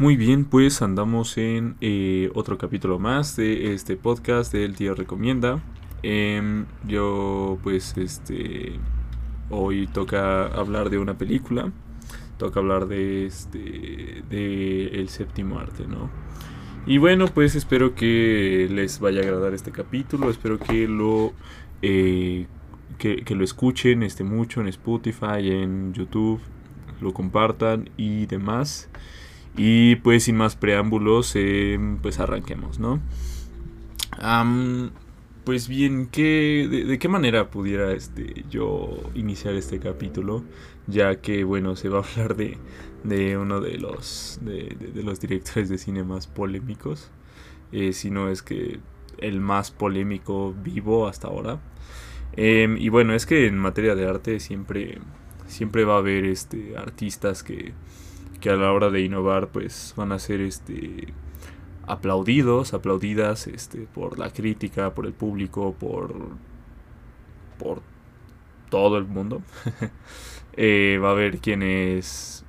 Muy bien, pues andamos en eh, otro capítulo más de este podcast del tío recomienda. Em, yo pues este hoy toca hablar de una película, toca hablar de este de el séptimo arte, ¿no? Y bueno, pues espero que les vaya a agradar este capítulo, espero que lo eh, que, lo escuchen este mucho en Spotify, en YouTube, lo compartan y demás. Y pues sin más preámbulos, em, pues arranquemos, ¿no? pues bien, ¿qué, de, qué manera pudiera este, yo iniciar este capítulo? Ya que, bueno, se va a hablar de, de uno de los, de, los directores de cine más polémicos. Eh, si no es que el más polémico vivo hasta ahora. Em, y bueno, es que en materia de arte siempre, siempre va a haber este, artistas que que a la hora de innovar pues van a ser este aplaudidos, aplaudidas este, por la crítica, por el público, por, por todo el mundo. Eh, va a haber quienes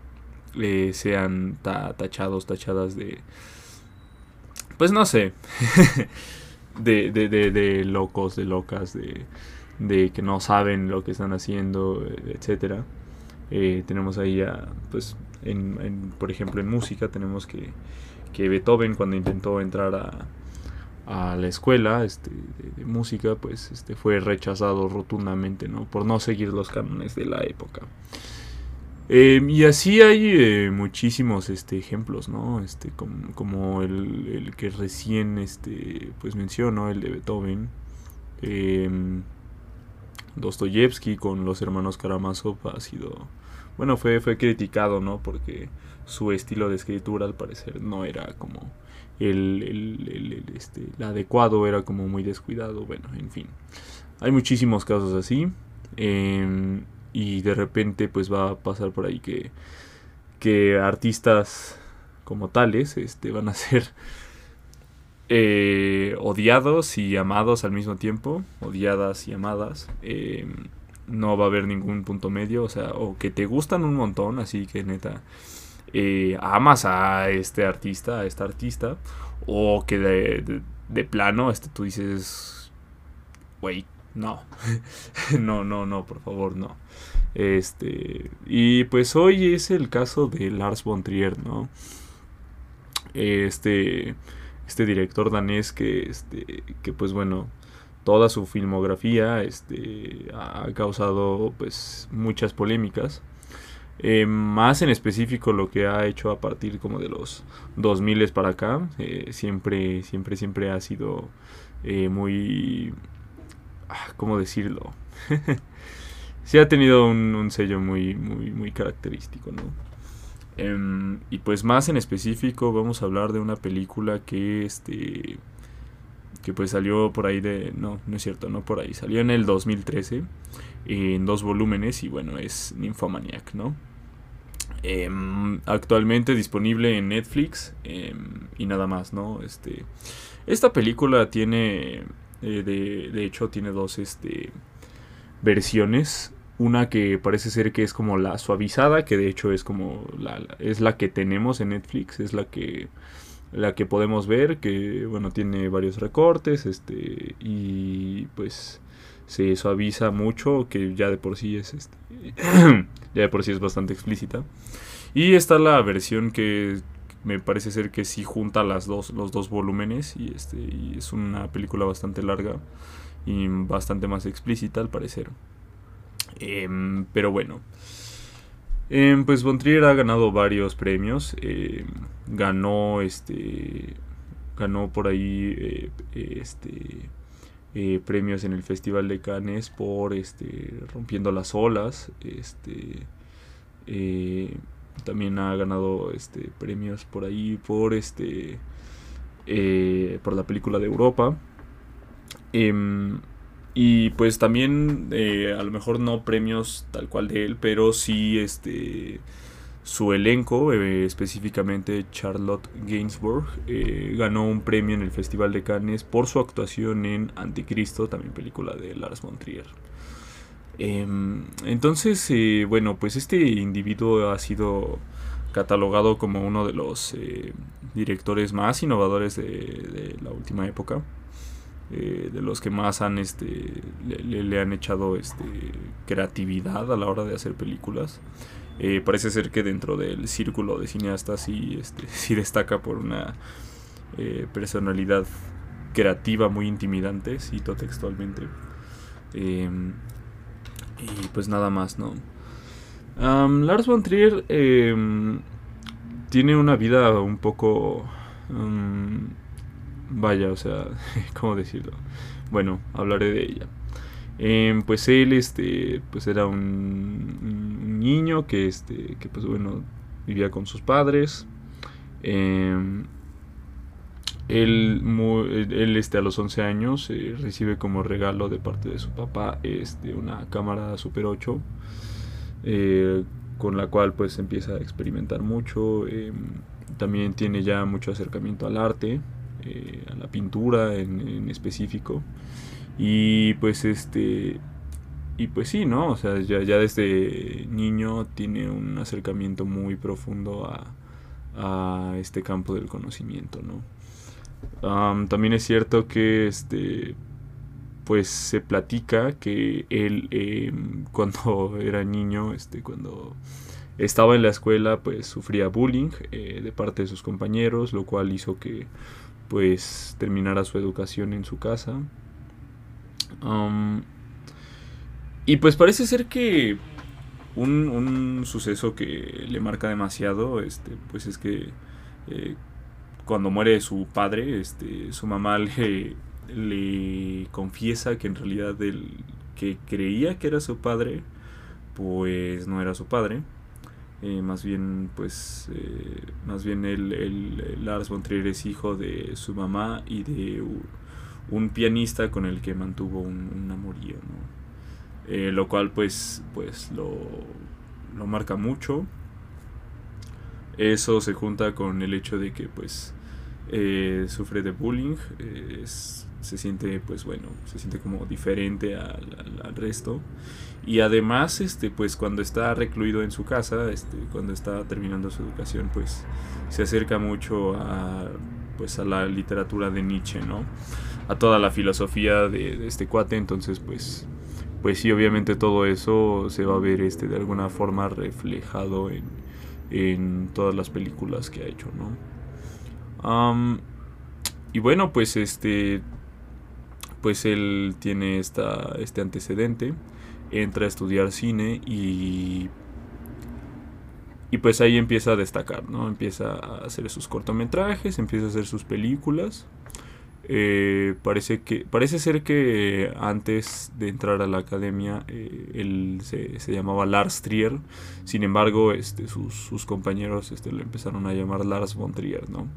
eh, sean tachados, tachadas de... Pues no sé. de, de, de, locos, de locas, de, de que no saben lo que están haciendo, etcétera. Eh, tenemos ahí a, pues, por ejemplo, en música tenemos que, que Beethoven cuando intentó entrar a, a la escuela este, de, música, pues este, fue rechazado rotundamente. Por no seguir los cánones de la época. Em, y así hay eh, muchísimos este, ejemplos. Este, como, el, que recién este, pues menciono, el de Beethoven. Eh, Dostoyevsky con los hermanos Karamazov ha sido bueno, fue, fue criticado, ¿no? Porque su estilo de escritura al parecer no era como el, el, este, adecuado, era como muy descuidado, bueno, en fin. Hay muchísimos casos así. Em, y de repente pues va a pasar por ahí que, que artistas como tales este, van a ser eh, odiados y amados al mismo tiempo, odiadas y amadas. Eh, no va a haber ningún punto medio, o sea, o que te gustan un montón, así que neta, eh, amas a este artista, a esta artista, o que de, de, plano, este, tú dices, güey, no, no, no, no, por favor, no. Este, y pues hoy es el caso de Lars von Trier, ¿no? Este, este director danés que, este, que pues bueno, toda su filmografía este, ha causado pues muchas polémicas. Eh, más en específico lo que ha hecho a partir como de los 2000 para acá, eh, siempre, siempre, siempre ha sido eh, muy... Ah, ¿Cómo decirlo? sí ha tenido un, un, sello muy, muy, muy característico, ¿no? Em, y pues más en específico vamos a hablar de una película que este que pues salió por ahí de... No, no es cierto, no por ahí. Salió en el 2013 en dos volúmenes y bueno, es Nymphomaniac, ¿no? Em, actualmente disponible en Netflix em, y nada más, ¿no? Este, esta película tiene, eh, de, de, hecho, tiene dos este, versiones. Una que parece ser que es como la suavizada, que de hecho es como la, es la que tenemos en Netflix, es la que la que podemos ver que bueno tiene varios recortes este y pues se suaviza mucho que ya de por sí es este ya de por sí es bastante explícita. Y está la versión que me parece ser que sí junta las dos los dos volúmenes y este y es una película bastante larga y bastante más explícita al parecer. Em, pero bueno Em, pues Bontrier ha ganado varios premios. Em, ganó este. Ganó por ahí eh, este. Eh, premios en el Festival de Cannes por este. Rompiendo las olas. Este. Eh, también ha ganado este. premios por ahí. Por este. por la película de Europa. Y pues también, eh, a lo mejor no premios tal cual de él, pero sí este su elenco, eh, específicamente Charlotte Gainsbourg, eh, ganó un premio en el Festival de Cannes por su actuación en Anticristo, también película de Lars von Trier. Em, entonces, bueno, pues este individuo ha sido catalogado como uno de los directores más innovadores de, la última época. Eh, de los que más han este le, han echado este creatividad a la hora de hacer películas. Eh, parece ser que dentro del círculo de cineastas sí, este, sí destaca por una personalidad creativa muy intimidante cito textualmente. Em, y pues nada más no Lars von Trier em, tiene una vida un poco... vaya, o sea, ¿cómo decirlo? Bueno, hablaré de ella. Em, pues él, este, pues era un, niño que, este, que, pues bueno, vivía con sus padres. Em, él, él, este, a los 11 años eh, recibe como regalo de parte de su papá este, una cámara Super 8 eh, con la cual pues empieza a experimentar mucho. Em, también tiene ya mucho acercamiento al arte, eh, a la pintura en, específico. Y pues este... Y pues sí, ¿no? O sea, ya, desde niño tiene un acercamiento muy profundo a, a este campo del conocimiento, ¿no? también es cierto que este pues se platica que él em, cuando era niño, este, cuando estaba en la escuela, pues sufría bullying eh, de parte de sus compañeros, lo cual hizo que pues terminara su educación en su casa. y pues parece ser que un, un, suceso que le marca demasiado, este, pues es que eh, cuando muere su padre, este, su mamá le le confiesa que en realidad el que creía que era su padre, pues no era su padre. Eh, más bien, pues, eh, más bien el, el, Lars von Trier es hijo de su mamá y de un pianista con el que mantuvo un, amorío, eh, lo cual, pues, pues lo, lo marca mucho. Eso se junta con el hecho de que, pues, sufre de bullying. se siente pues bueno se siente como diferente al, resto y además este pues cuando está recluido en su casa este cuando está terminando su educación pues se acerca mucho a pues a la literatura de Nietzsche no a toda la filosofía de, este cuate entonces pues pues sí obviamente todo eso se va a ver este de alguna forma reflejado en, en todas las películas que ha hecho no y bueno pues este pues él tiene esta, este antecedente, entra a estudiar cine y, y pues ahí empieza a destacar, ¿no? Empieza a hacer sus cortometrajes, empieza a hacer sus películas. Eh, parece, que, parece ser que antes de entrar a la academia eh, él se, llamaba Lars Trier, sin embargo este, sus, compañeros este, lo empezaron a llamar Lars von Trier, ¿no?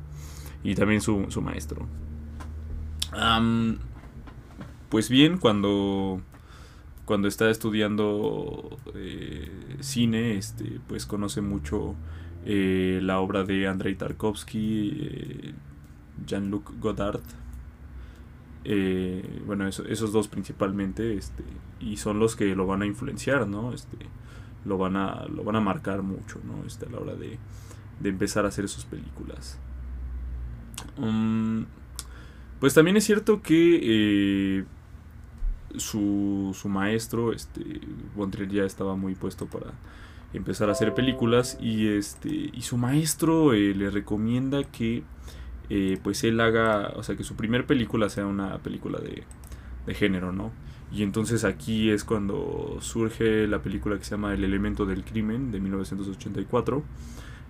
Y también su, maestro. Pues bien, cuando, cuando está estudiando eh, cine, este, pues conoce mucho eh, la obra de Andrei Tarkovsky, eh, Jean-Luc Godard. bueno, esos dos principalmente, este, y son los que lo van a influenciar, ¿no? Este, lo van a, lo van a marcar mucho, ¿no? Este, a la hora de, de empezar a hacer sus películas. Mm, pues también es cierto que su, su maestro, este, Bontrier ya estaba muy puesto para empezar a hacer películas y este y su maestro eh, le recomienda que eh, pues él haga, o sea, que su primer película sea una película de, de género, ¿no? Y entonces aquí es cuando surge la película que se llama El elemento del crimen de 1984,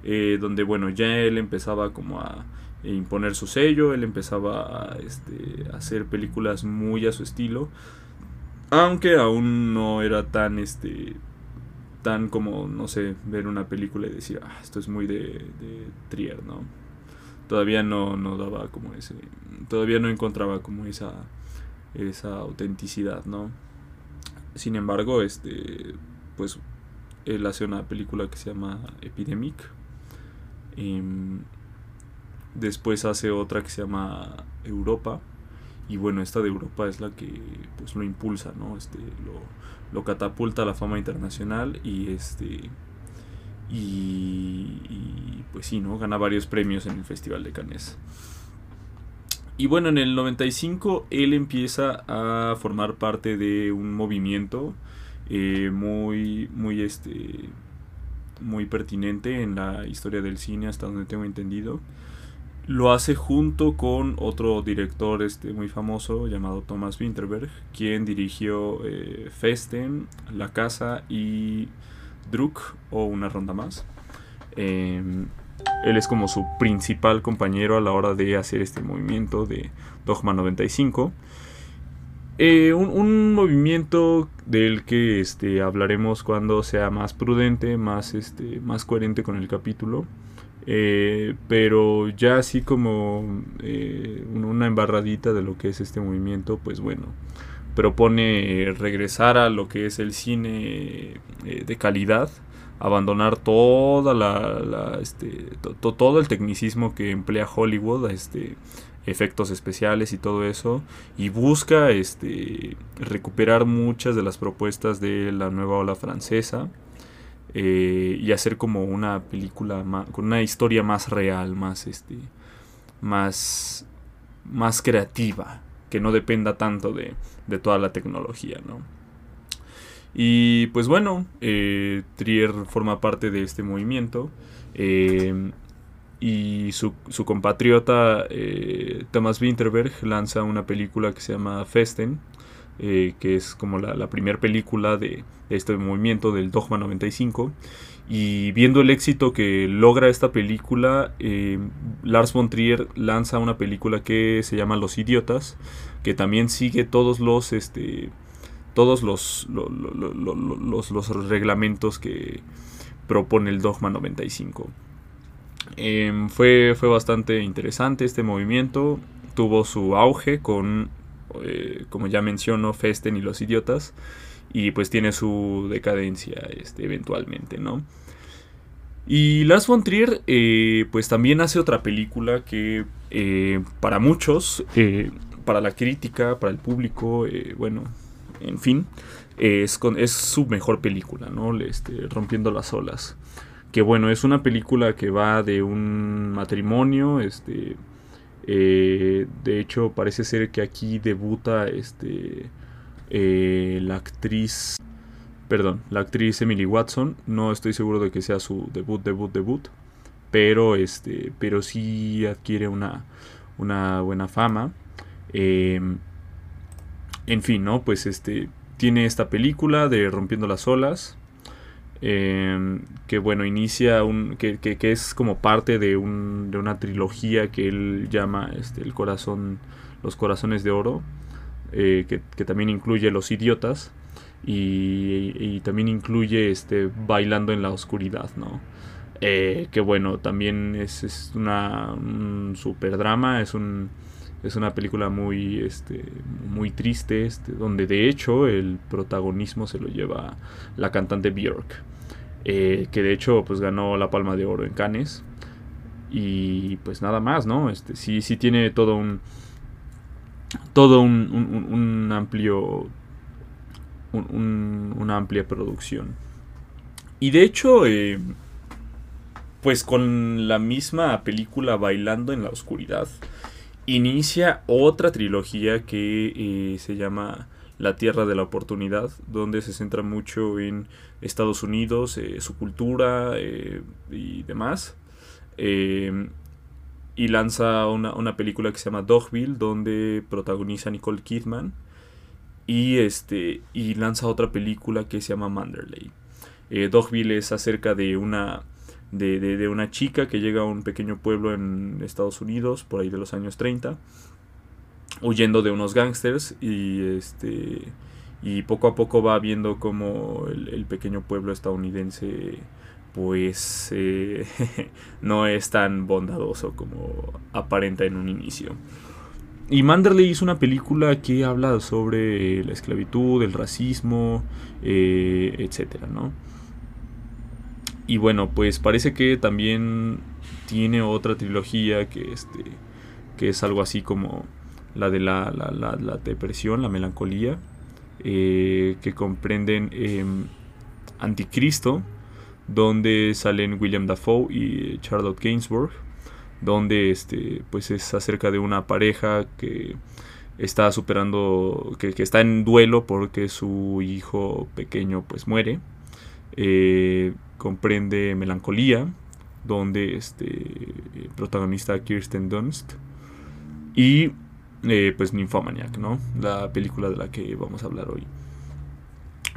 eh, donde bueno, ya él empezaba como a imponer su sello, él empezaba a, este, a hacer películas muy a su estilo, aunque aún no era tan este tan como no sé ver una película y decir ah, esto es muy de, de Trier no todavía no, no daba como ese todavía no encontraba como esa esa autenticidad no sin embargo este pues él hace una película que se llama Epidemic. Em, después hace otra que se llama Europa y bueno, esta de Europa es la que pues lo impulsa, ¿no? Este, lo, lo catapulta a la fama internacional y este y, pues sí, ¿no? Gana varios premios en el Festival de Cannes. Y bueno, en el 95 él empieza a formar parte de un movimiento eh, muy, muy, este, muy pertinente en la historia del cine, hasta donde tengo entendido. Lo hace junto con otro director este, muy famoso llamado Thomas Winterberg, quien dirigió eh, Festen, La Casa y Druk o una ronda más. Em, él es como su principal compañero a la hora de hacer este movimiento de Dogma 95. Eh, un, movimiento del que este, hablaremos cuando sea más prudente, más, este, más coherente con el capítulo. Eh, pero ya así como eh, una embarradita de lo que es este movimiento, pues bueno, propone regresar a lo que es el cine eh, de calidad, abandonar toda la, este, todo el tecnicismo que emplea Hollywood, este, efectos especiales y todo eso, y busca este, recuperar muchas de las propuestas de la nueva ola francesa eh, y hacer como una película con una historia más real, más este, más, más creativa, que no dependa tanto de, de toda la tecnología, ¿no? Y pues bueno, eh, Trier forma parte de este movimiento. Eh, y su, su compatriota Thomas Winterberg lanza una película que se llama Festen, eh, que es como la, primera película de, este movimiento del Dogma 95. Y viendo el éxito que logra esta película, eh, Lars von Trier lanza una película que se llama Los Idiotas, que también sigue todos los, este, todos los, los, los, reglamentos que propone el Dogma 95. Em, fue, fue bastante interesante este movimiento, tuvo su auge con eh, como ya menciono, Festen y los idiotas, y pues tiene su decadencia este, eventualmente, ¿no? Y Lars von Trier, eh, pues también hace otra película que eh, para muchos, para la crítica, para el público, bueno, en fin, es, con, es su mejor película, ¿no? Este, Rompiendo las olas. Que bueno, es una película que va de un matrimonio, este, eh, de hecho, parece ser que aquí debuta este, eh, la actriz, perdón, la actriz Emily Watson. No estoy seguro de que sea su debut, debut, debut, pero este, pero sí adquiere una, una buena fama. Em, en fin, ¿no? Pues este, tiene esta película de Rompiendo las olas. Em, que bueno, inicia un. Que, que, es como parte de, un, de, una trilogía que él llama este, el corazón. Los corazones de oro. Eh, que, también incluye Los Idiotas. Y, también incluye este Bailando en la Oscuridad, ¿no? Eh, que bueno, también es, es una, un super drama, es un es una película muy, este, muy triste, este, donde de hecho el protagonismo se lo lleva la cantante Björk, eh, que de hecho pues ganó la Palma de Oro en Cannes. Y pues nada más, ¿no? Este, sí, sí tiene todo un, todo un, amplio, una amplia producción. Y de hecho, eh, pues con la misma película Bailando en la Oscuridad, inicia otra trilogía que eh, se llama La Tierra de la Oportunidad, donde se centra mucho en Estados Unidos, eh, su cultura eh, y demás. y lanza una, película que se llama Dogville, donde protagoniza Nicole Kidman. Y, este, y lanza otra película que se llama Manderley. Dogville es acerca de una de, una chica que llega a un pequeño pueblo en Estados Unidos, por ahí de los años 30, huyendo de unos gángsters y este y poco a poco va viendo como el, pequeño pueblo estadounidense pues eh, no es tan bondadoso como aparenta en un inicio. Y Manderley hizo una película que habla sobre la esclavitud, el racismo, eh, etcétera, ¿no? Y bueno, pues parece que también tiene otra trilogía que, este, que es algo así como la de la, la, depresión, la melancolía, eh, que comprenden em, Anticristo, donde salen William Dafoe y Charlotte Gainsbourg, donde este, pues es acerca de una pareja que está superando, que, está en duelo porque su hijo pequeño pues muere, eh, comprende melancolía, donde este protagonista Kirsten Dunst y eh, pues Nymphomaniac, ¿no? La película de la que vamos a hablar hoy.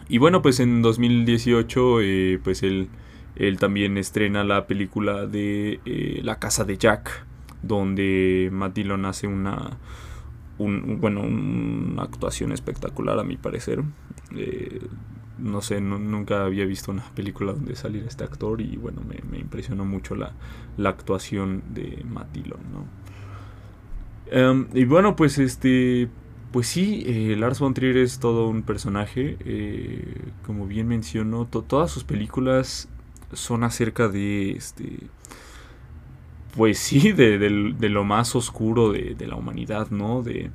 Y bueno, pues en 2018, eh, pues él, él, también estrena la película de eh, La Casa de Jack, donde Matt Dillon hace una, un, bueno, una actuación espectacular a mi parecer. No sé, nunca había visto una película donde saliera este actor y bueno, me, impresionó mucho la, la, actuación de Matt Dillon, ¿no? Em, y bueno, pues este. Pues sí, eh, Lars von Trier es todo un personaje. Eh, como bien mencionó, todas sus películas son acerca de este. Pues sí, de, lo más oscuro de, la humanidad, ¿no? De,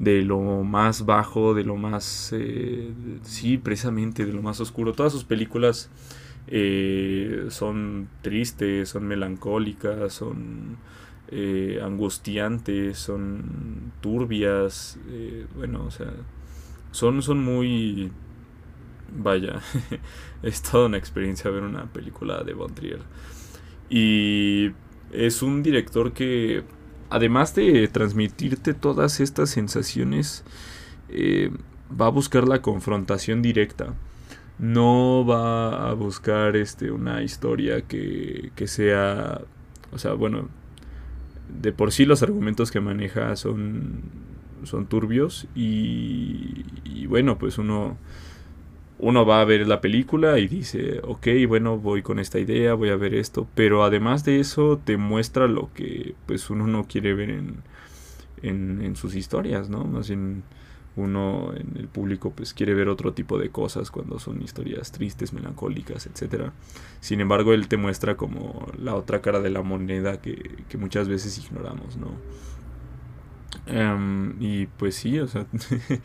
de lo más bajo, de lo más... Eh, sí, precisamente, de lo más oscuro. Todas sus películas son tristes, son melancólicas, son eh, angustiantes, son turbias, eh, bueno, o sea, son, son muy... Vaya, es toda una experiencia ver una película de Von Trier. Y es un director que, además de transmitirte todas estas sensaciones, eh, va a buscar la confrontación directa. No va a buscar este, una historia que, que sea, o sea, bueno, de por sí los argumentos que maneja son, son turbios y, bueno, pues uno, uno va a ver la película y dice, ok, bueno, voy con esta idea, voy a ver esto, pero además de eso te muestra lo que pues uno no quiere ver en, en, sus historias, ¿no? Más bien uno en el público pues quiere ver otro tipo de cosas cuando son historias tristes, melancólicas, etc. Sin embargo, él te muestra como la otra cara de la moneda que, muchas veces ignoramos, ¿no? Em, y pues sí, o sea,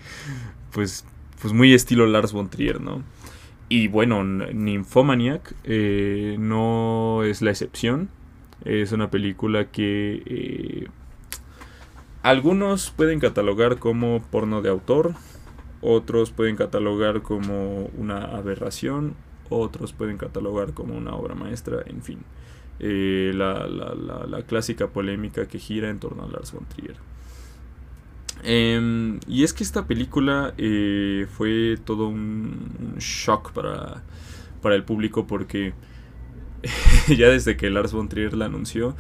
pues, pues muy estilo Lars von Trier, ¿no? Y bueno, Nymphomaniac eh, no es la excepción. Es una película que... Eh, algunos pueden catalogar como porno de autor, otros pueden catalogar como una aberración, otros pueden catalogar como una obra maestra, en fin. Eh, la, clásica polémica que gira en torno a Lars von Trier. Em, y es que esta película eh, fue todo un, shock para, para el público porque ya desde que Lars von Trier la anunció,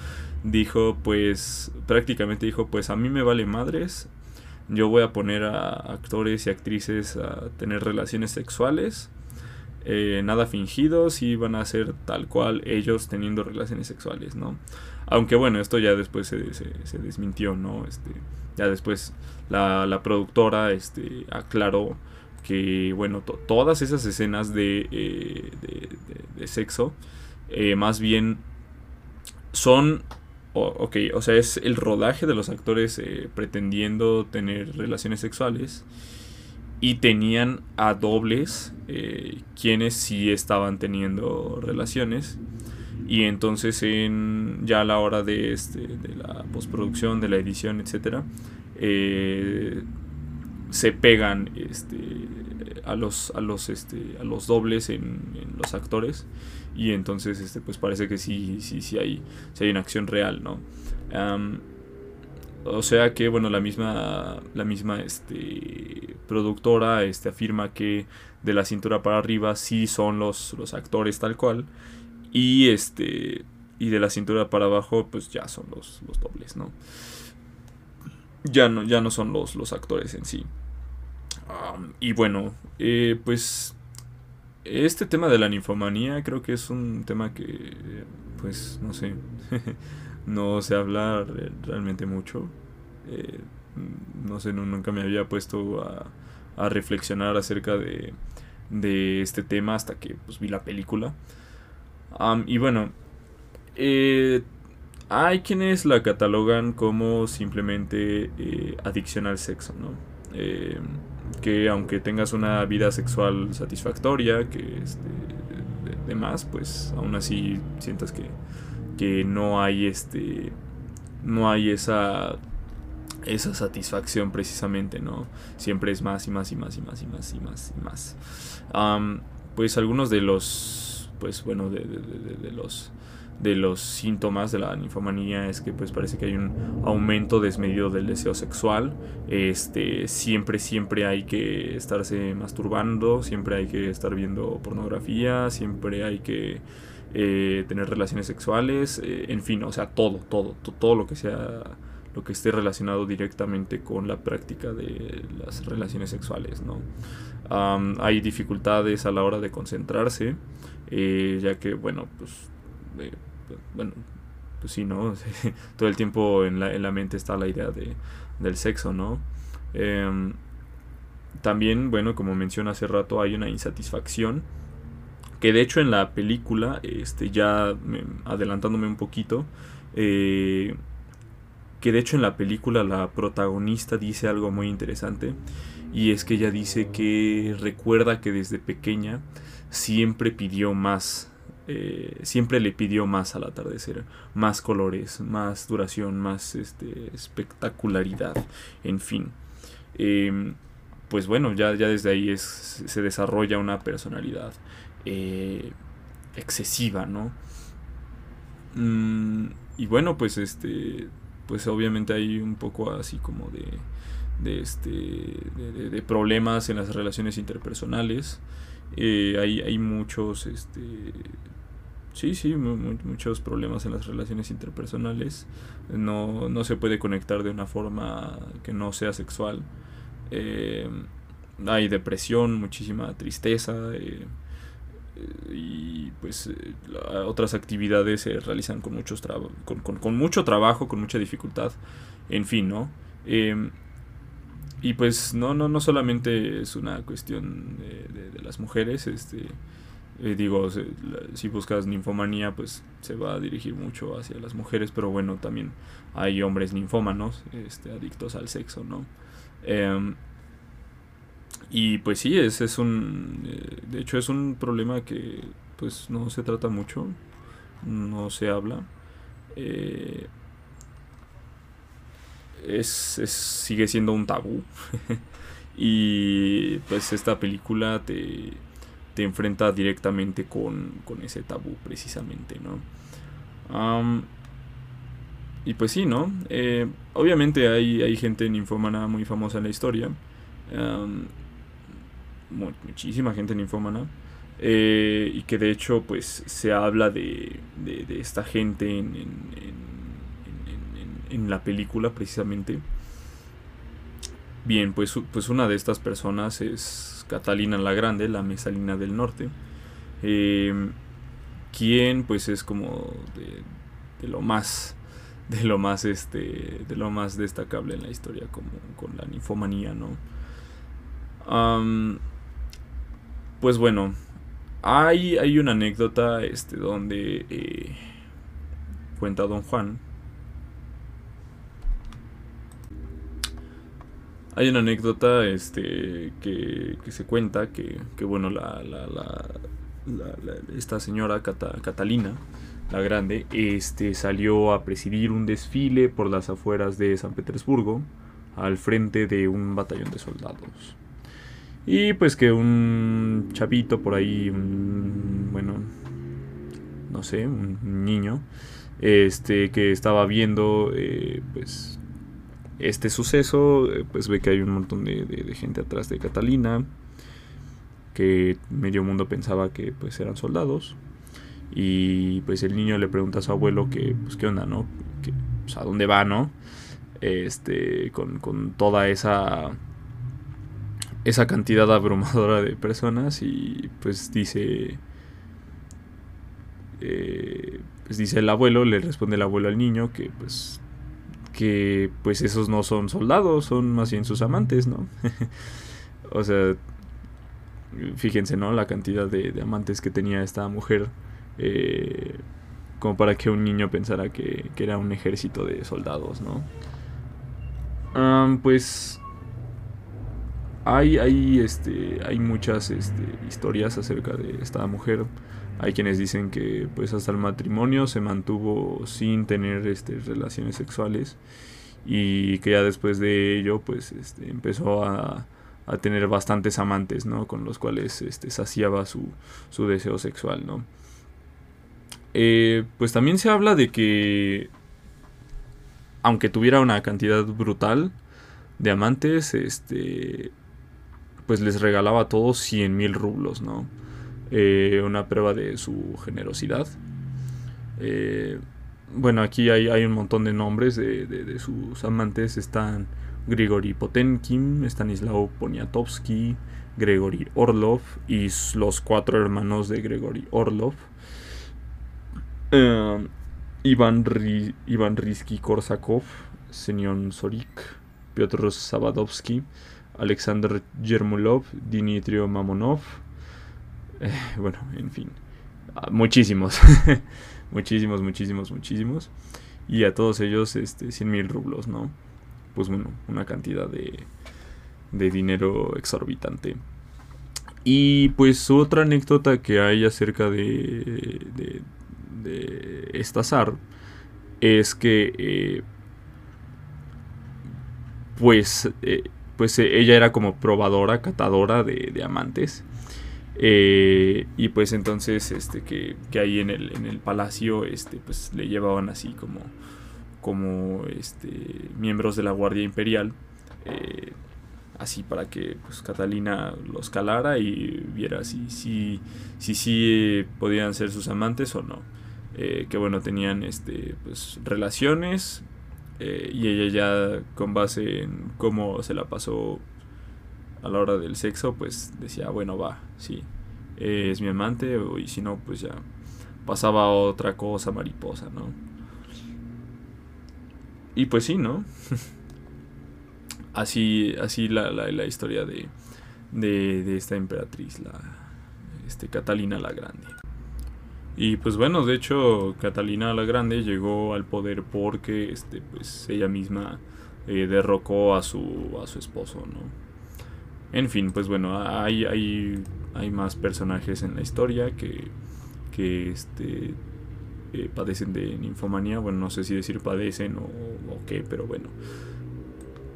dijo pues prácticamente dijo pues a mí me vale madres yo voy a poner a actores y actrices a tener relaciones sexuales eh, nada fingidos y van a ser tal cual ellos teniendo relaciones sexuales no aunque bueno esto ya después se, se, desmintió no este ya después la, la productora este aclaró que bueno todas esas escenas de, eh, de, sexo eh, más bien son ok, o sea, es el rodaje de los actores eh, pretendiendo tener relaciones sexuales y tenían a dobles quienes sí estaban teniendo relaciones y entonces en ya a la hora de, este, de la postproducción, de la edición, etcétera, eh, se pegan este, a los a los este, a los dobles en, los actores. Y entonces este pues parece que sí sí sí hay hay una acción real no o sea que bueno la misma la misma este productora este afirma que de la cintura para arriba sí son los los actores tal cual y este y de la cintura para abajo pues ya son los, los dobles no ya no ya no son los los actores en sí y bueno eh, pues este tema de la ninfomanía creo que es un tema que, pues, no sé, no sé hablar realmente mucho. Eh, no sé, nunca me había puesto a, reflexionar acerca de, de, este tema hasta que pues, vi la película. Y bueno, eh, hay quienes la catalogan como simplemente eh, adicción al sexo, ¿no? que aunque tengas una vida sexual satisfactoria, que este, de, más, pues aún así sientas que, que no hay este no hay esa esa satisfacción precisamente, ¿no? Siempre es más y más y más y más y más y más y más. pues algunos de los, pues bueno, de, los de los síntomas de la ninfomanía es que pues parece que hay un aumento desmedido del deseo sexual este siempre siempre hay que estarse masturbando siempre hay que estar viendo pornografía siempre hay que eh, tener relaciones sexuales eh, en fin o sea todo todo todo lo que sea lo que esté relacionado directamente con la práctica de las relaciones sexuales. ¿no? hay dificultades a la hora de concentrarse, eh, ya que, bueno, pues, eh, bueno, pues sí, ¿no? Todo el tiempo en la, en la, mente está la idea de, del sexo, ¿no? Em, también, bueno, como mencioné hace rato, hay una insatisfacción que de hecho en la película, este, ya adelantándome un poquito, eh, que de hecho en la película la protagonista dice algo muy interesante y es que ella dice que recuerda que desde pequeña siempre pidió más, eh, siempre le pidió más al atardecer, más colores, más duración, más este, espectacularidad, en fin. Em, pues bueno, ya, ya desde ahí es, se desarrolla una personalidad eh, excesiva, ¿no? Mm, y bueno, pues este pues obviamente hay un poco así como de, de, este, de, problemas en las relaciones interpersonales. Eh, hay, hay, muchos, este, sí, sí, muchos problemas en las relaciones interpersonales. No, no, se puede conectar de una forma que no sea sexual. Eh, hay depresión, muchísima tristeza. Eh, y pues eh, otras actividades se realizan con, muchos con, mucho trabajo, con mucha dificultad, en fin, ¿no? Y pues no, no, no solamente es una cuestión de, las mujeres, este, eh, digo, si buscas ninfomanía, pues se va a dirigir mucho hacia las mujeres, pero bueno, también hay hombres ninfómanos, este, adictos al sexo, ¿no? Em, y pues sí, ese es un... Eh, de hecho es un problema que pues no se trata mucho, no se habla. Eh, es, sigue siendo un tabú. y pues esta película te, te enfrenta directamente con, con, ese tabú precisamente, ¿no? y pues sí, ¿no? Eh, obviamente hay, hay gente ninfómana muy famosa en la historia muchísima gente ninfómana. Eh, y que de hecho pues se habla de, de, esta gente en, en, en, la película precisamente. Bien, pues, pues una de estas personas es Catalina la Grande, la Mesalina del Norte, em, quien pues es como de, de, lo más de lo más este de lo más destacable en la historia como con la ninfomanía, ¿no? pues bueno, hay, hay una anécdota este, donde eh, cuenta Don Juan. Hay una anécdota este, que, se cuenta que, que bueno, la, la, la, esta señora Catalina, la grande, este, salió a presidir un desfile por las afueras de San Petersburgo al frente de un batallón de soldados. Y pues que un chavito por ahí, bueno, no sé, un niño, este, que estaba viendo, eh, pues, este suceso, eh, pues ve que hay un montón de, gente atrás de Catalina, que medio mundo pensaba que pues eran soldados. Y pues el niño le pregunta a su abuelo que, pues, qué onda, ¿no? Que, pues, a dónde va, ¿no? Este, con, con toda esa esa cantidad abrumadora de personas y pues dice eh, pues dice el abuelo le responde el abuelo al niño que pues que pues esos no son soldados son más bien sus amantes no o sea fíjense no la cantidad de, amantes que tenía esta mujer eh, como para que un niño pensara que, era un ejército de soldados no pues hay, hay, este, hay muchas este, historias acerca de esta mujer. Hay quienes dicen que pues hasta el matrimonio se mantuvo sin tener este, relaciones sexuales y que ya después de ello pues este, empezó a, a, tener bastantes amantes, ¿no? Con los cuales este, saciaba su, su deseo sexual, ¿no? Eh, pues también se habla de que aunque tuviera una cantidad brutal de amantes, este, pues les regalaba a todos 100 mil rublos, ¿no? Eh, una prueba de su generosidad. Eh, bueno, aquí hay, un montón de nombres de, sus amantes. Están Grigory Potenkin, Stanislao Poniatowski, Gregory Orlov y los cuatro hermanos de Gregory Orlov. Uh, Ivan, Ivan Risky-Korsakov, Semyon Sorik, Piotr Sabadovsky, Alexander Yermulov, Dimitrio Mamonov. Bueno, en fin, ah, muchísimos, muchísimos, muchísimos, muchísimos. Y a todos ellos, este, 100 mil rublos, ¿no? Pues bueno, una cantidad de, de dinero exorbitante. Y pues otra anécdota que hay acerca de, de, de Estazar es que eh, pues, eh, pues eh, ella era como probadora, catadora de, amantes. Y pues entonces este que, que ahí en el, en el, palacio este pues le llevaban así como como este miembros de la guardia imperial así para que pues Catalina los calara y viera si si si, si podían ser sus amantes o no. Eh, que bueno, tenían este, pues, relaciones eh, y ella ya con base en cómo se la pasó a la hora del sexo, pues decía, bueno, va, sí, es mi amante y si no, pues ya pasaba otra cosa mariposa, ¿no? Y pues sí, ¿no? así así la, la, historia de, de, de, esta emperatriz, la este, Catalina la Grande. Y pues bueno, de hecho Catalina la Grande llegó al poder porque este, pues, ella misma eh, derrocó a su, a su esposo, ¿no? En fin, pues bueno, hay, hay, hay más personajes en la historia que, que este, eh, padecen de ninfomanía. Bueno, no sé si decir padecen o, qué, pero bueno.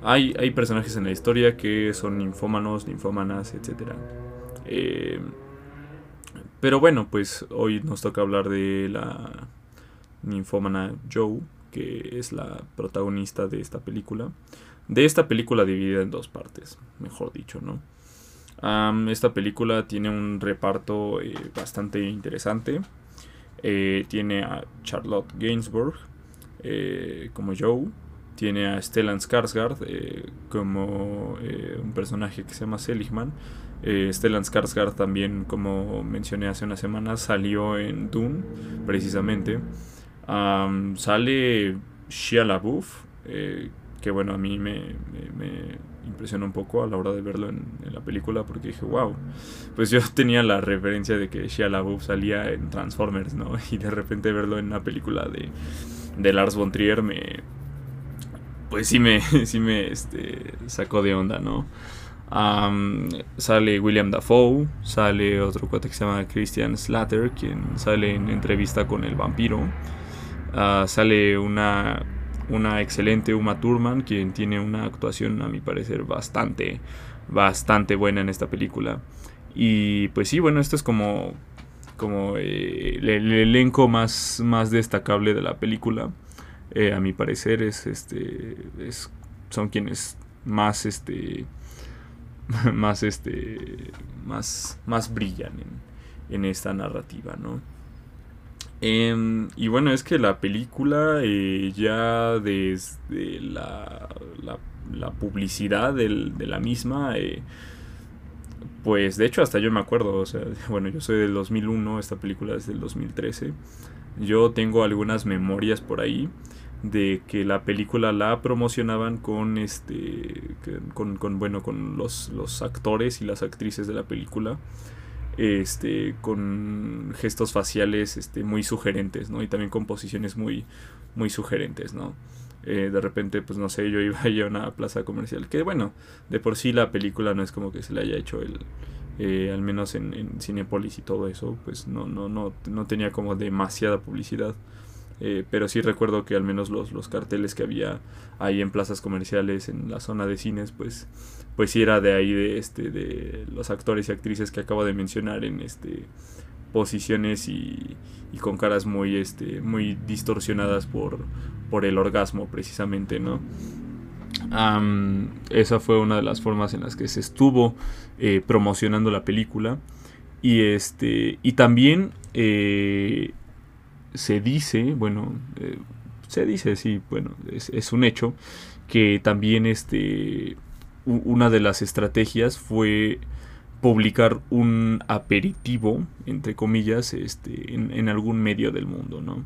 Hay, hay personajes en la historia que son ninfómanos, ninfómanas, etc. Eh, pero bueno, pues hoy nos toca hablar de la ninfómana Joe, que es la protagonista de esta película. De esta película dividida en dos partes, mejor dicho, ¿no? esta película tiene un reparto eh, bastante interesante. Eh, tiene a Charlotte Gainsbourg eh, como Joe. Tiene a Stellan Skarsgård como un personaje que se llama Seligman. Stellan Skarsgård también, como mencioné hace unas semanas, salió en Dune, precisamente. sale Shia LaBeouf, que bueno, a mí me, impresionó un poco a la hora de verlo en, la película porque dije, wow, pues yo tenía la referencia de que Shia LaBeouf salía en Transformers, ¿no? Y de repente verlo en una película de, de Lars von Trier me... Pues sí me, sí me este, sacó de onda, ¿no? sale William Dafoe, sale otro cuate que se llama Christian Slater, quien sale en entrevista con el vampiro. Ah, sale una, una excelente Uma Thurman, quien tiene una actuación, a mi parecer, bastante, bastante buena en esta película. Y pues sí, bueno, esto es como, como eh, el, elenco más, más destacable de la película. Eh, a mi parecer es este es, son quienes más este más este más más brillan en, esta narrativa no em, y bueno es que la película eh, ya desde la, la, publicidad de la misma eh, pues de hecho hasta yo me acuerdo o sea bueno yo soy del 2001 esta película es del 2013 yo tengo algunas memorias por ahí de que la película la promocionaban con este con, bueno con los, los, actores y las actrices de la película este con gestos faciales este muy sugerentes no y también con posiciones muy muy sugerentes no eh, de repente pues no sé yo iba a una plaza comercial que bueno de por sí la película no es como que se le haya hecho el eh, al menos en, en, Cinepolis y todo eso, pues no, no, no, no tenía como demasiada publicidad. Eh, pero sí recuerdo que al menos los, los carteles que había ahí en plazas comerciales, en la zona de cines, pues, pues sí era de ahí de este, de los actores y actrices que acabo de mencionar en este posiciones y, y con caras muy, este, muy distorsionadas por, por el orgasmo precisamente, ¿no? esa fue una de las formas en las que se estuvo eh, promocionando la película. Y este. Y también eh, se dice, bueno, eh, se dice, sí, bueno, es, un hecho, que también este. Una de las estrategias fue publicar un aperitivo, entre comillas, este, en, en algún medio del mundo, ¿no?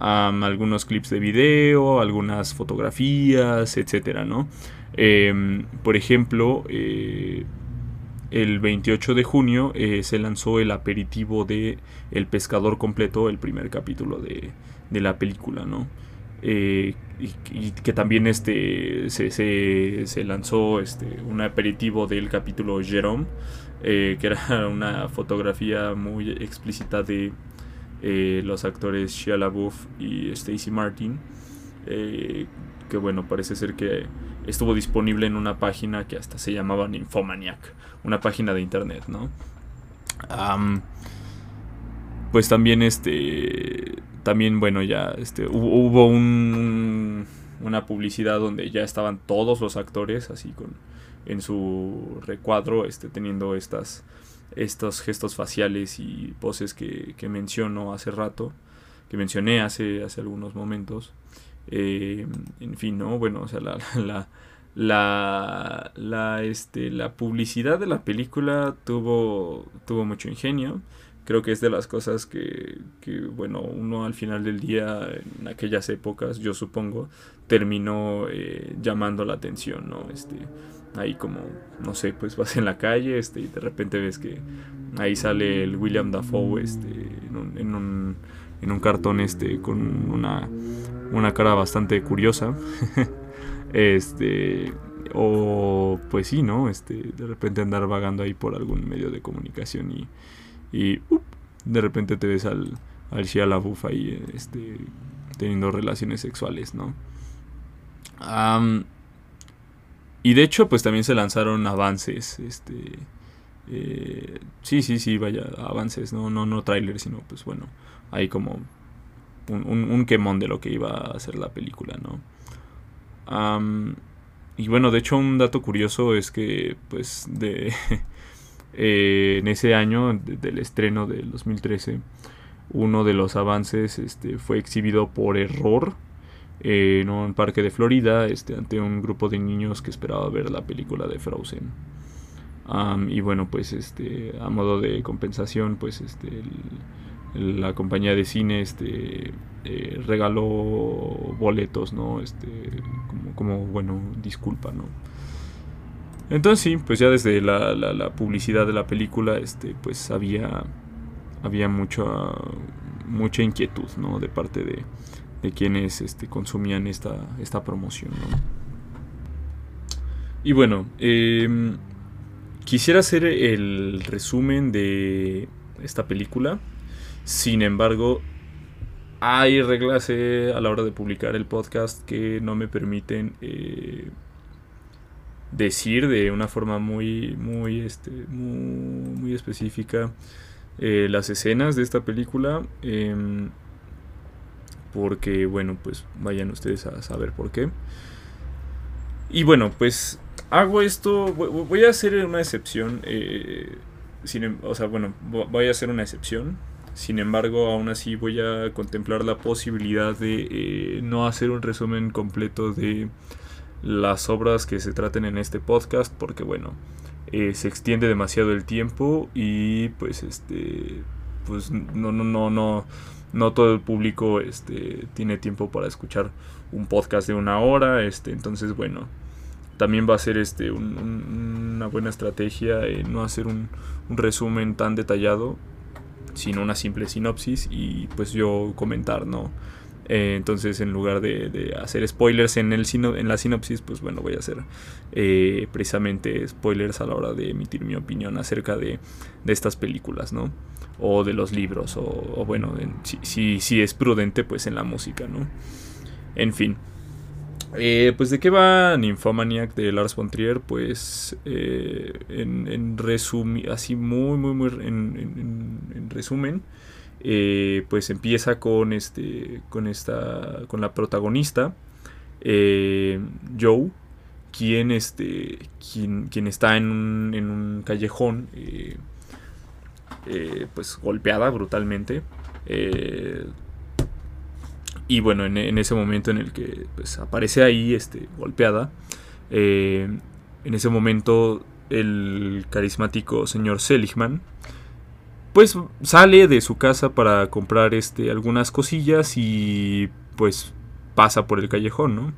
algunos clips de video, algunas fotografías, etcétera, ¿no? Em, por ejemplo, eh, el 28 de junio eh, se lanzó el aperitivo de El pescador completo, el primer capítulo de, la película, ¿no? Eh, y, que también este se, se, lanzó este un aperitivo del capítulo Jerome que era una fotografía muy explícita de eh, los actores Shia LaBeouf y Stacy Martin, eh, que bueno, parece ser que estuvo disponible en una página que hasta se llamaba Nymphomaniac, una página de internet, ¿no? pues también este también bueno ya este hubo un, una publicidad donde ya estaban todos los actores así con en su recuadro este teniendo estas estos gestos faciales y poses que, que menciono hace rato, que mencioné hace, hace algunos momentos. Eh, en fin, ¿no? Bueno, o sea, la, la, la, este, la publicidad de la película tuvo, tuvo mucho ingenio. Creo que es de las cosas que, que, bueno, uno al final del día, en aquellas épocas, yo supongo, terminó eh, llamando la atención, ¿no? Este, ahí como, no sé, pues vas en la calle este, y de repente ves que ahí sale el William Dafoe este, en, un, en, un, en un cartón este, con una, una cara bastante curiosa. este, o pues sí, ¿no? Este, de repente andar vagando ahí por algún medio de comunicación y, y de repente te ves al, al Shia LaBeouf ahí este, teniendo relaciones sexuales, ¿no? y de hecho, pues también se lanzaron avances, este... Eh, sí, sí, sí, vaya, avances, no, no, no trailers, sino pues bueno, hay como un, un, quemón de lo que iba a ser la película, ¿no? y bueno, de hecho un dato curioso es que pues de eh, en ese año del estreno del 2013, uno de los avances este, fue exhibido por error en un parque de Florida este, ante un grupo de niños que esperaba ver la película de Frozen. y bueno, pues este, a modo de compensación, pues este, la compañía de cine este, eh, regaló boletos, ¿no? Este, como, bueno, disculpa, ¿no? Entonces sí, pues ya desde la, la, publicidad de la película, este, pues había, había mucha, mucha inquietud, ¿no? De parte de, de quienes este, consumían esta, esta promoción. Y bueno, em, quisiera hacer el resumen de esta película. Sin embargo, hay reglas eh, a la hora de publicar el podcast que no me permiten eh, decir de una forma muy, muy, este, muy, específica eh, las escenas de esta película. Em, porque bueno, pues vayan ustedes a saber por qué. Y bueno, pues hago esto, voy a hacer una excepción, em, o sea, bueno, voy a hacer una excepción. Sin embargo, aún así voy a contemplar la posibilidad de eh, no hacer un resumen completo de las obras que se traten en este podcast, porque bueno, eh, se extiende demasiado el tiempo y pues este, pues no, no, no, no no todo el público este, tiene tiempo para escuchar un podcast de una hora, este, entonces bueno, también va a ser este, una buena estrategia no hacer un, resumen tan detallado, sino una simple sinopsis y pues yo comentar, ¿no? Eh, entonces, en lugar de, hacer spoilers en, el en la sinopsis, pues bueno, voy a hacer eh, precisamente spoilers a la hora de emitir mi opinión acerca de, estas películas, ¿no? O de los libros, o, bueno, si, si, es prudente, pues en la música, ¿no? En fin. Eh, pues de qué va Nymphomaniac de Lars von Trier, pues en, en resumen, así muy, muy, muy en resumen, eh, pues empieza con este con esta con la protagonista eh, Joe quien este quien, quien está en un, en un callejón eh, pues golpeada brutalmente y bueno en, ese momento en el que pues, aparece ahí este golpeada en ese momento el carismático señor Seligman pues sale de su casa para comprar este algunas cosillas y pues pasa por el callejón, ¿no?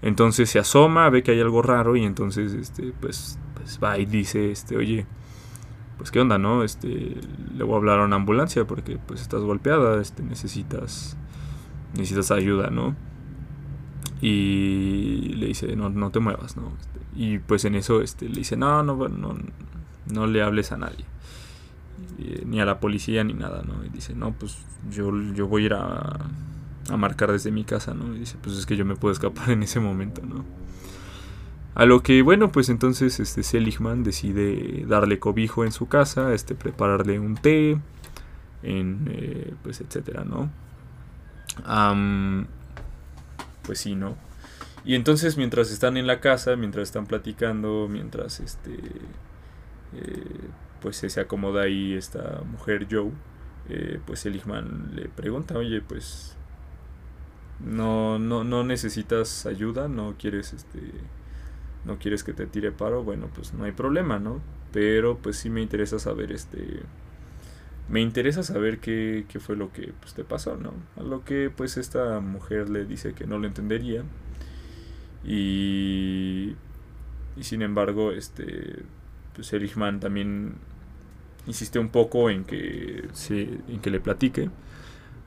Entonces se asoma, ve que hay algo raro y entonces este pues, pues va y dice este, "Oye, pues qué onda, ¿no? Este le voy a hablar a una ambulancia porque pues estás golpeada, este necesitas necesitas ayuda, ¿no?" Y le dice, "No no te muevas, ¿no?" Este, y pues en eso este le dice, "No, no no no le hables a nadie." ni a la policía ni nada, ¿no? Y dice, no, pues yo, yo voy a ir a, a marcar desde mi casa, ¿no? Y dice, pues es que yo me puedo escapar en ese momento, ¿no? A lo que, bueno, pues entonces este Seligman decide darle cobijo en su casa, este, prepararle un té, en, eh, pues etcétera, ¿no? Pues sí, ¿no? Y entonces mientras están en la casa, mientras están platicando, mientras este... Eh, pues se acomoda ahí esta mujer Joe, eh, pues Seligman le pregunta, oye, pues no, no, no necesitas ayuda, no quieres este no quieres que te tire paro, bueno, pues no hay problema, ¿no? Pero pues sí me interesa saber este me interesa saber qué, qué fue lo que pues, te pasó, ¿no? A lo que pues esta mujer le dice que no lo entendería. Y, y sin embargo, este pues Seligman también insiste un poco en que, en que le platique.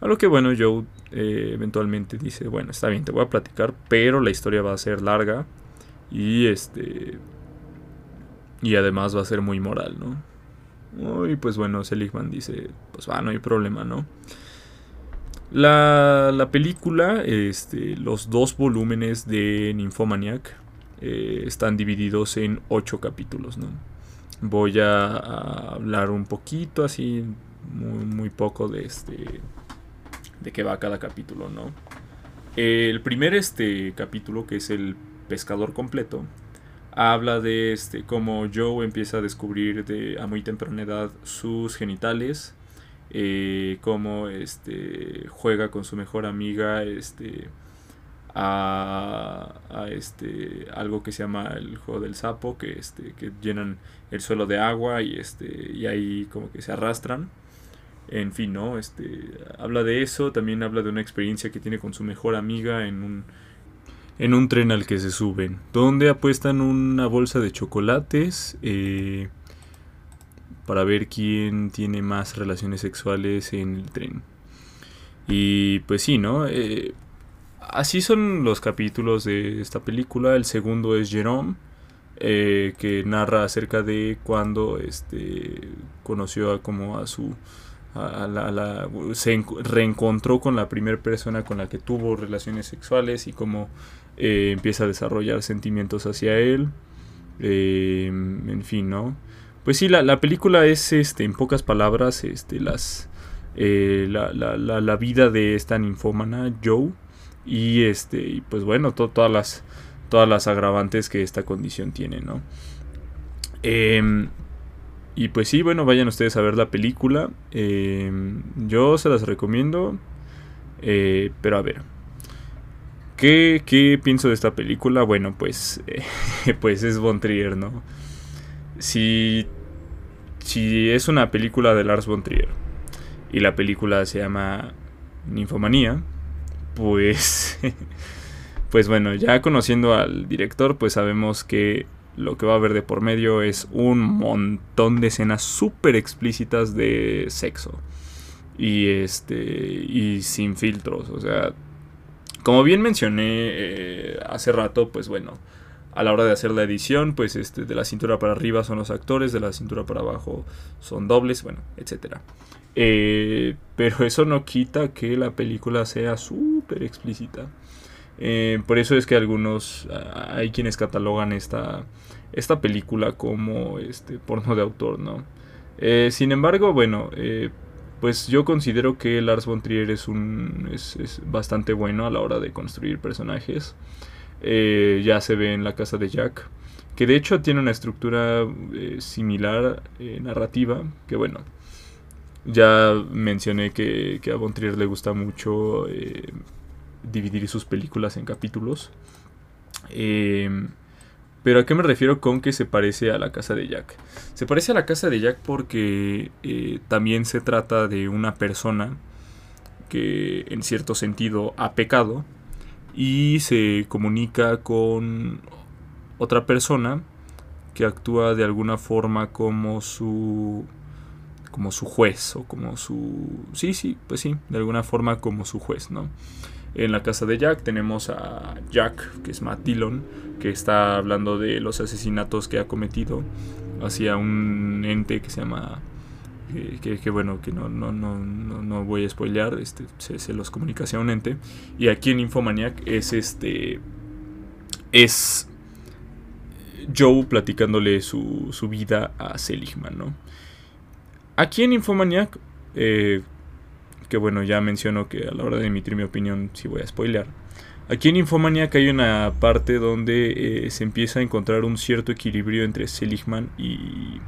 A lo que bueno, Joe eh, eventualmente dice, bueno, está bien, te voy a platicar, pero la historia va a ser larga y este y además va a ser muy moral, ¿no? Y pues bueno, Seligman dice, pues va, no hay problema, ¿no? La, la película, este, los dos volúmenes de Nymphomaniac eh, están divididos en ocho capítulos, ¿no? voy a, hablar un poquito así muy, muy, poco de este de qué va cada capítulo no el primer este capítulo que es el pescador completo habla de este cómo Joe empieza a descubrir de a muy temprana edad sus genitales eh, cómo este juega con su mejor amiga este a, este algo que se llama el juego del sapo que este que llenan el suelo de agua y este y ahí como que se arrastran. En fin no este habla de eso también habla de una experiencia que tiene con su mejor amiga en un en un tren al que se suben donde apuestan una bolsa de chocolates eh, para ver quién tiene más relaciones sexuales en el tren y pues sí no eh, así son los capítulos de esta película. El segundo es Jerome, eh, que narra acerca de cuando este, conoció a, como a su... Se reencontró con la primera persona con la que tuvo relaciones sexuales y cómo eh, empieza a desarrollar sentimientos hacia él. Eh, en fin, ¿no? Pues sí, la, la, película es, este, en pocas palabras, este, las, la, la, la, vida de esta ninfómana, Joe, y este y pues bueno todas las todas las agravantes que esta condición tiene no em, y pues sí bueno vayan ustedes a ver la película em, yo se las recomiendo eh, pero a ver ¿qué, ¿qué, pienso de esta película? Bueno, pues, pues es Von Trier, ¿no? Si, si es una película de Lars Von Trier y la película se llama Ninfomanía, pues, pues bueno, ya conociendo al director, pues sabemos que lo que va a haber de por medio es un montón de escenas súper explícitas de sexo. y este y sin filtros, o sea, como bien mencioné eh, hace rato, pues bueno, a la hora de hacer la edición, pues este, de la cintura para arriba son los actores, de la cintura para abajo son dobles, bueno, etcétera. Eh, pero eso no quita que la película sea súper explícita. Eh, por eso es que algunos, hay quienes catalogan esta, esta película como este, porno de autor, ¿no? Eh, sin embargo, bueno, pues yo considero que Lars von Trier es, un, es, bastante bueno a la hora de construir personajes. ya se ve en la casa de Jack, que de hecho tiene una estructura similar narrativa, que bueno, ya mencioné que, a Von Trier le gusta mucho eh, dividir sus películas en capítulos. Eh, pero ¿a qué me refiero con que se parece a la casa de Jack? Se parece a la casa de Jack porque eh, también se trata de una persona que en cierto sentido ha pecado y se comunica con otra persona que actúa de alguna forma como su como su juez o como su... Sí, sí, pues sí, de alguna forma como su juez, ¿no? En la casa de Jack tenemos a Jack, que es Matt Dillon, que está hablando de los asesinatos que ha cometido hacia un ente que se llama... Que, bueno, que no, no, no, no, voy a spoilear, este, se, los comunica hacia un ente. Y aquí en Infomaniac es este... Es Joe platicándole su, su vida a Seligman, ¿no? Aquí en Infomaniac, eh, que bueno, ya menciono que a la hora de emitir mi opinión sí voy a spoilear. Aquí en Infomaniac hay una parte donde eh, se empieza a encontrar un cierto equilibrio entre Seligman y,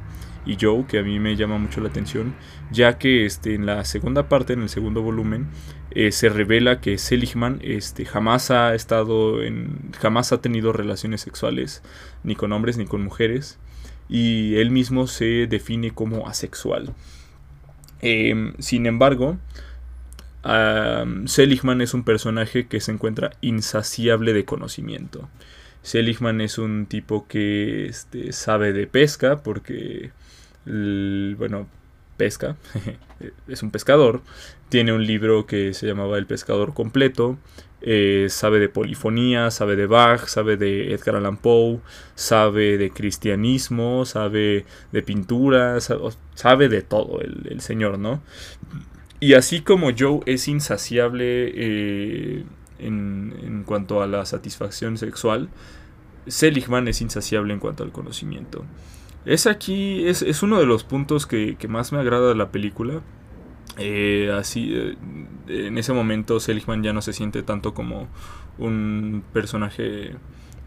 Joe, que a mí me llama mucho la atención, ya que este, en la segunda parte, en el segundo volumen, eh, se revela que Seligman este, jamás ha estado en. jamás ha tenido relaciones sexuales, ni con hombres ni con mujeres y él mismo se define como asexual. Em, sin embargo, Seligman es un personaje que se encuentra insaciable de conocimiento. Seligman es un tipo que este, sabe de pesca porque, bueno, pesca, es un pescador, tiene un libro que se llamaba El pescador completo, eh, sabe de polifonía, sabe de Bach, sabe de Edgar Allan Poe, sabe de cristianismo, sabe de pintura, sabe, de todo el, señor, ¿no? Y así como Joe es insaciable eh, en, cuanto a la satisfacción sexual, Seligman es insaciable en cuanto al conocimiento. Es aquí, es, uno de los puntos que, que más me agrada de la película eh, así, eh, en ese momento Seligman ya no se siente tanto como un personaje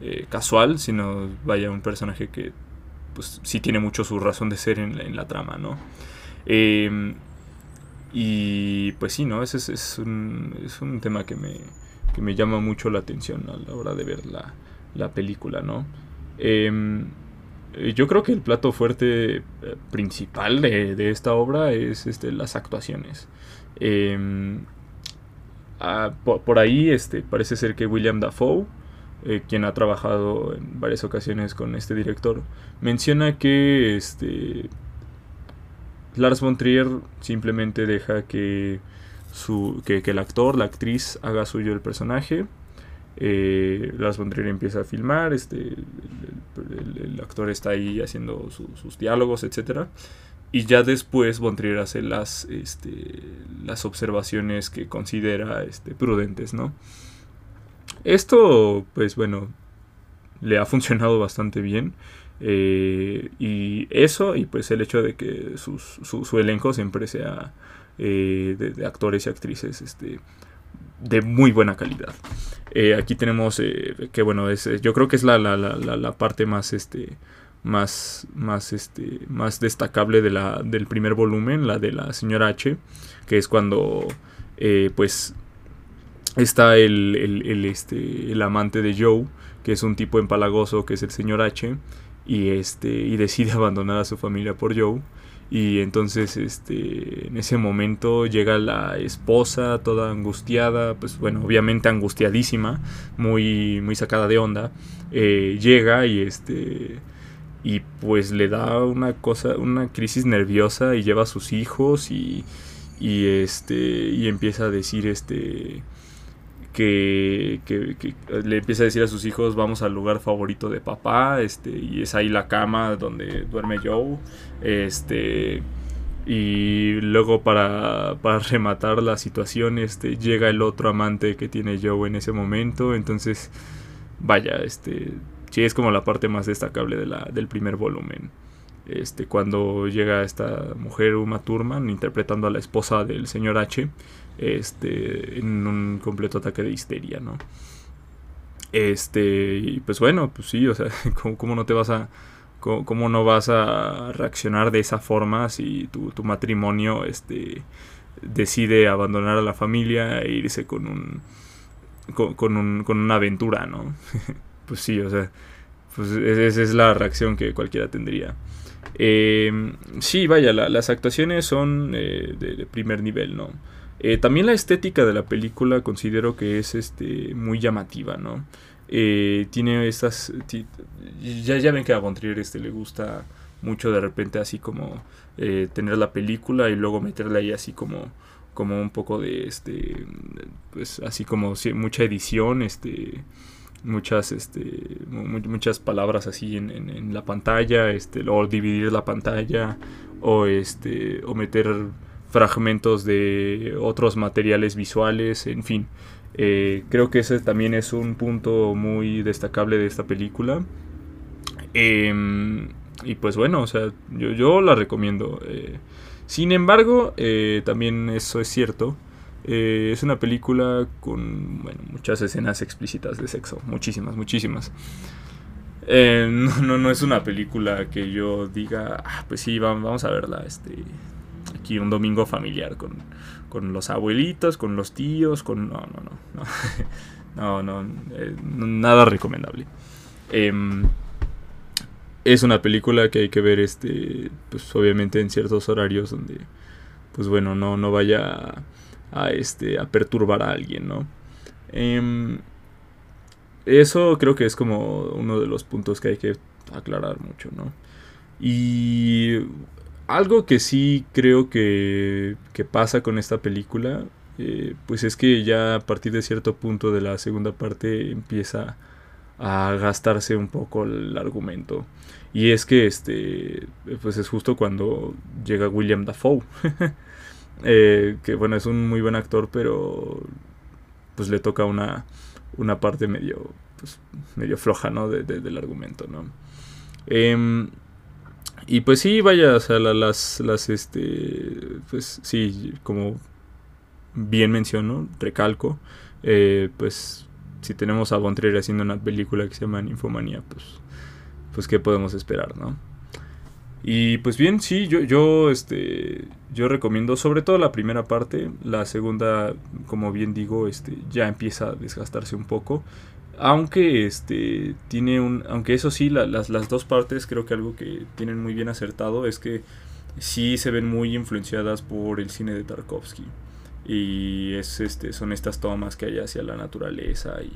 eh, casual, sino vaya un personaje que pues sí tiene mucho su razón de ser en la, trama, ¿no? Y pues sí, ¿no? Ese es, un, es un, tema que me, que me llama mucho la atención a la hora de ver la, la película, ¿no? Em, eh, yo creo que el plato fuerte eh, principal de, esta obra es este, las actuaciones. Em, ah, por, ahí este, parece ser que William Dafoe, eh, quien ha trabajado en varias ocasiones con este director, menciona que este, Lars von Trier simplemente deja que, su, que el actor, la actriz, haga suyo el personaje eh, Lars von Trier empieza a filmar, este, el, actor está ahí haciendo sus diálogos, etc. Y ya después von Trier hace las, este, las observaciones que considera este, prudentes, ¿no? Esto, pues bueno, le ha funcionado bastante bien. Eh, y eso, y pues el hecho de que su, su, elenco siempre sea eh, de, actores y actrices este, de muy buena calidad. Eh, aquí tenemos que bueno, es, yo creo que es la, la, la, la, parte más este más más este más destacable de la, del primer volumen, la de la señora H, que es cuando pues está el, el, el, este, el amante de Joe, que es un tipo empalagoso, que es el señor H, y este y decide abandonar a su familia por Joe y entonces, este, en ese momento llega la esposa toda angustiada, pues bueno, obviamente angustiadísima, muy, muy sacada de onda. Eh, llega y este, y pues le da una cosa, una crisis nerviosa y lleva a sus hijos y, y este y empieza a decir este que, le empieza a decir a sus hijos vamos al lugar favorito de papá este y es ahí la cama donde duerme Joe este y luego para, para rematar la situación este llega el otro amante que tiene Joe en ese momento entonces vaya este sí es como la parte más destacable de la, del primer volumen este, cuando llega esta mujer Uma Thurman interpretando a la esposa del señor H este, en un completo ataque de histeria, ¿no? Este, y pues bueno, pues sí, o sea, ¿cómo, no te vas a... Cómo, no vas a reaccionar de esa forma si tu, tu, matrimonio este, decide abandonar a la familia e irse con un... Con, un, con una aventura, ¿no? pues sí, o sea, pues esa es la reacción que cualquiera tendría. Eh, sí, vaya, las actuaciones son eh, de, primer nivel, ¿no? Eh, también la estética de la película considero que es este, muy llamativa, ¿no? Eh, tiene estas... Ya, ya ven que a Von este, le gusta mucho de repente así como tener la película y luego meterle ahí así como como un poco de este pues así como mucha edición este muchas este muchas palabras así en, la pantalla este o dividir la pantalla o este o meter fragmentos de otros materiales visuales en fin. Eh, creo que ese también es un punto muy destacable de esta película. Em, y pues bueno o sea yo, yo la recomiendo. Eh, sin embargo eh, también eso es cierto eh, es una película con muchas escenas explícitas de sexo, muchísimas, muchísimas. Eh, no, no, es una película que yo diga, ah, pues sí, vamos a verla este, aquí un domingo familiar con, los abuelitos, con los tíos, con... No, no, no, no, no, no, eh, nada recomendable. Em, es una película que hay que ver, este, pues obviamente en ciertos horarios donde, pues bueno, no, no vaya este, a perturbar a alguien, ¿no? Em, eso creo que es como uno de los puntos que hay que aclarar mucho, ¿no? Y algo que sí creo que, que pasa con esta película, eh, pues es que ya a partir de cierto punto de la segunda parte empieza a gastarse un poco el argumento. Y es que este, pues es justo cuando llega William Dafoe. Eh, que bueno, es un muy buen actor, pero pues le toca una, una parte medio, pues, medio floja, ¿no? De, del argumento, ¿no? Em, y pues sí, vaya, o sea, las, las, este, pues sí, como bien menciono, recalco, eh, pues si tenemos a Von haciendo una película que se llama Infomanía, pues, pues qué podemos esperar, ¿no? Y pues bien, sí, yo, yo, este, yo recomiendo sobre todo la primera parte. La segunda, como bien digo, este, ya empieza a desgastarse un poco. Aunque este tiene un. Aunque eso sí, las, las dos partes creo que algo que tienen muy bien acertado es que sí se ven muy influenciadas por el cine de Tarkovsky. Y es este, son estas tomas que hay hacia la naturaleza y,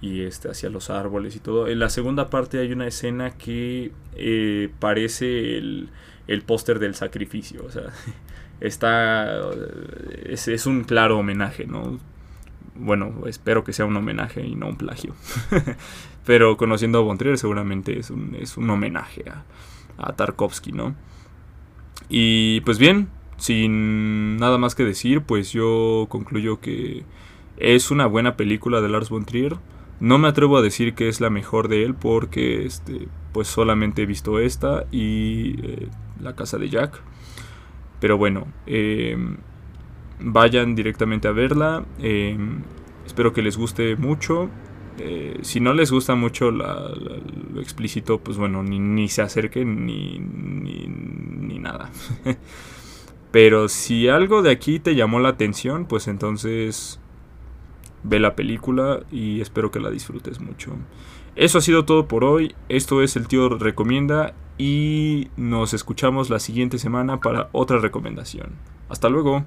y este, hacia los árboles y todo. En la segunda parte hay una escena que eh, parece el, el póster del sacrificio. O sea, está. Es, es, un claro homenaje, ¿no? Bueno, espero que sea un homenaje y no un plagio. Pero conociendo a Bontrier seguramente es un, es un homenaje a, a Tarkovsky, ¿no? Y pues bien, sin nada más que decir, pues yo concluyo que es una buena película de Lars von Trier no me atrevo a decir que es la mejor de él porque este, pues solamente he visto esta y eh, La Casa de Jack. Pero bueno, em, vayan directamente a verla. Em, espero que les guste mucho. Eh, si no les gusta mucho lo explícito, pues bueno, ni, ni se acerquen ni, ni, ni nada. Pero si algo de aquí te llamó la atención, pues entonces ve la película y espero que la disfrutes mucho. Eso ha sido todo por hoy. Esto es El Tío Recomienda y nos escuchamos la siguiente semana para otra recomendación. Hasta luego.